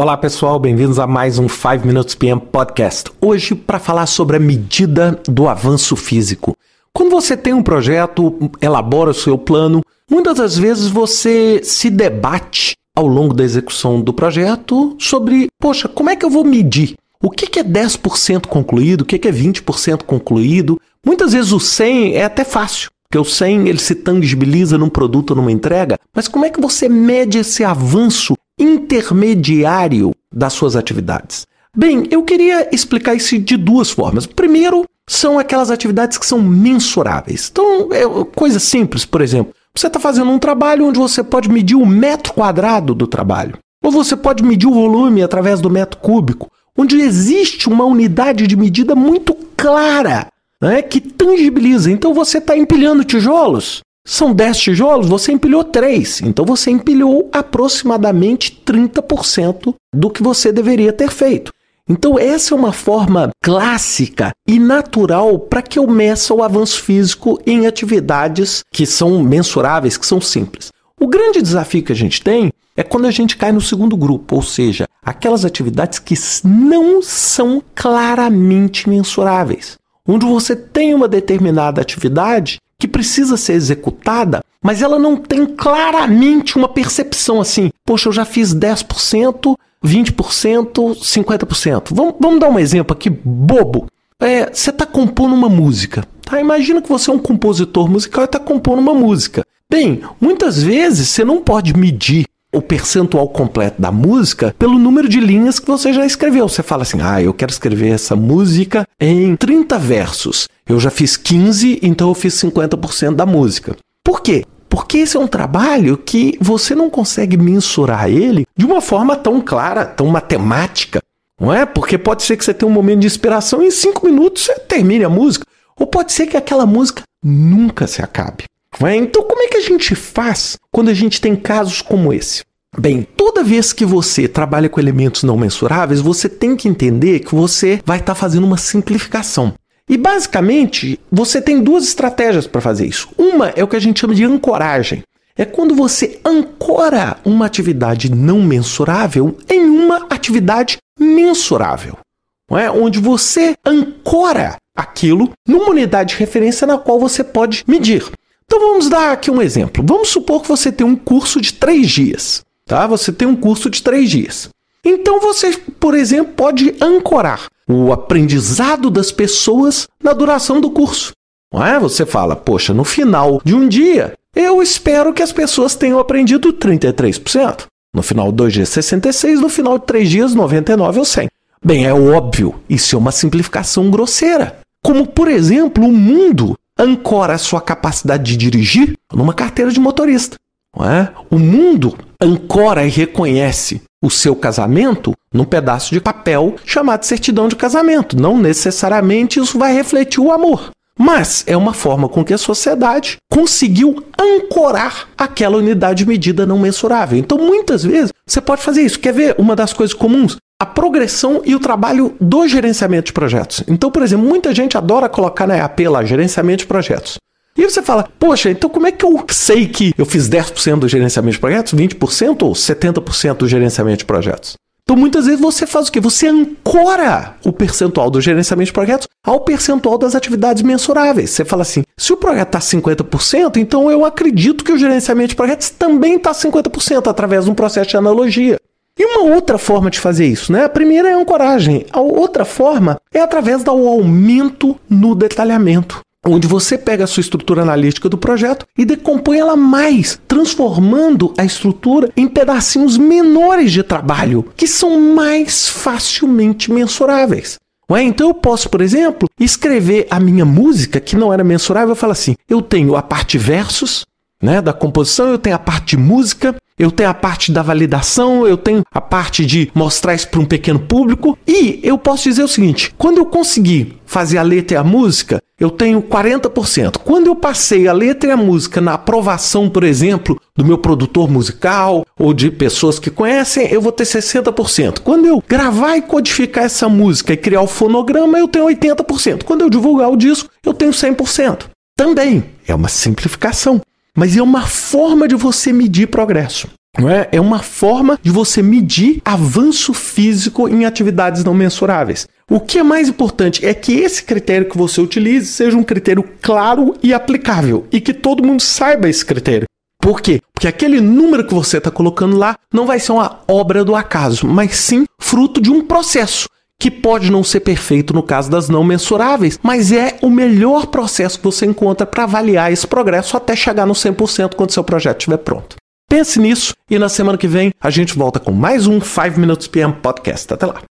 Olá pessoal, bem-vindos a mais um 5 Minutes PM Podcast. Hoje para falar sobre a medida do avanço físico. Quando você tem um projeto, elabora o seu plano, muitas das vezes você se debate ao longo da execução do projeto sobre, poxa, como é que eu vou medir? O que é 10% concluído? O que é 20% concluído? Muitas vezes o 100 é até fácil, porque o 100 ele se tangibiliza num produto numa entrega, mas como é que você mede esse avanço intermediário das suas atividades? Bem, eu queria explicar isso de duas formas. Primeiro, são aquelas atividades que são mensuráveis. Então, é coisa simples, por exemplo, você está fazendo um trabalho onde você pode medir o metro quadrado do trabalho, ou você pode medir o volume através do metro cúbico, onde existe uma unidade de medida muito clara, né, que tangibiliza. Então, você está empilhando tijolos. São 10 tijolos, você empilhou 3. Então você empilhou aproximadamente 30% do que você deveria ter feito. Então, essa é uma forma clássica e natural para que eu meça o avanço físico em atividades que são mensuráveis, que são simples. O grande desafio que a gente tem é quando a gente cai no segundo grupo, ou seja, aquelas atividades que não são claramente mensuráveis. Onde você tem uma determinada atividade que precisa ser executada, mas ela não tem claramente uma percepção assim, poxa, eu já fiz 10%, 20%, 50%. Vamos, vamos dar um exemplo aqui bobo. É, você está compondo uma música. Tá? Imagina que você é um compositor musical e está compondo uma música. Bem, muitas vezes você não pode medir o percentual completo da música pelo número de linhas que você já escreveu. Você fala assim: ah, eu quero escrever essa música em 30 versos. Eu já fiz 15, então eu fiz 50% da música. Por quê? Porque esse é um trabalho que você não consegue mensurar ele de uma forma tão clara, tão matemática. Não é? Porque pode ser que você tenha um momento de inspiração e em cinco minutos você termine a música. Ou pode ser que aquela música nunca se acabe. Então, como é que a gente faz quando a gente tem casos como esse? Bem, toda vez que você trabalha com elementos não mensuráveis, você tem que entender que você vai estar tá fazendo uma simplificação. E basicamente, você tem duas estratégias para fazer isso. Uma é o que a gente chama de ancoragem. É quando você ancora uma atividade não mensurável em uma atividade mensurável. Não é? Onde você ancora aquilo numa unidade de referência na qual você pode medir. Então vamos dar aqui um exemplo. Vamos supor que você tem um curso de três dias. Tá? Você tem um curso de três dias. Então você, por exemplo, pode ancorar o aprendizado das pessoas na duração do curso. Não é? Você fala, poxa, no final de um dia, eu espero que as pessoas tenham aprendido 33%. No final de dois dias, 66%. No final de três dias, 99% ou 100%. Bem, é óbvio, isso é uma simplificação grosseira. Como, por exemplo, o mundo ancora a sua capacidade de dirigir numa carteira de motorista. É? O mundo ancora e reconhece o seu casamento num pedaço de papel chamado certidão de casamento. Não necessariamente isso vai refletir o amor. Mas é uma forma com que a sociedade conseguiu ancorar aquela unidade de medida não mensurável. Então, muitas vezes, você pode fazer isso. Quer ver uma das coisas comuns? A progressão e o trabalho do gerenciamento de projetos. Então, por exemplo, muita gente adora colocar na EAP lá, gerenciamento de projetos. E você fala, poxa, então como é que eu sei que eu fiz 10% do gerenciamento de projetos, 20% ou 70% do gerenciamento de projetos? Então, muitas vezes você faz o quê? Você ancora o percentual do gerenciamento de projetos ao percentual das atividades mensuráveis. Você fala assim: se o projeto está 50%, então eu acredito que o gerenciamento de projetos também está 50% através de um processo de analogia. E uma outra forma de fazer isso, né? A primeira é a ancoragem, a outra forma é através do aumento no detalhamento onde você pega a sua estrutura analítica do projeto e decompõe ela mais, transformando a estrutura em pedacinhos menores de trabalho, que são mais facilmente mensuráveis. É? Então eu posso, por exemplo, escrever a minha música que não era mensurável, eu falo assim: eu tenho a parte versos, né, da composição, eu tenho a parte de música, eu tenho a parte da validação, eu tenho a parte de mostrar isso para um pequeno público. E eu posso dizer o seguinte: quando eu conseguir fazer a letra e a música, eu tenho 40%. Quando eu passei a letra e a música na aprovação, por exemplo, do meu produtor musical ou de pessoas que conhecem, eu vou ter 60%. Quando eu gravar e codificar essa música e criar o fonograma, eu tenho 80%. Quando eu divulgar o disco, eu tenho 100%. Também é uma simplificação mas é uma forma de você medir progresso. É? é uma forma de você medir avanço físico em atividades não mensuráveis. O que é mais importante é que esse critério que você utilize seja um critério claro e aplicável e que todo mundo saiba esse critério. Por quê? Porque aquele número que você está colocando lá não vai ser uma obra do acaso, mas sim fruto de um processo que pode não ser perfeito no caso das não mensuráveis, mas é o melhor processo que você encontra para avaliar esse progresso até chegar no 100% quando seu projeto estiver pronto. Pense nisso e na semana que vem a gente volta com mais um 5 Minutes PM Podcast. Até lá.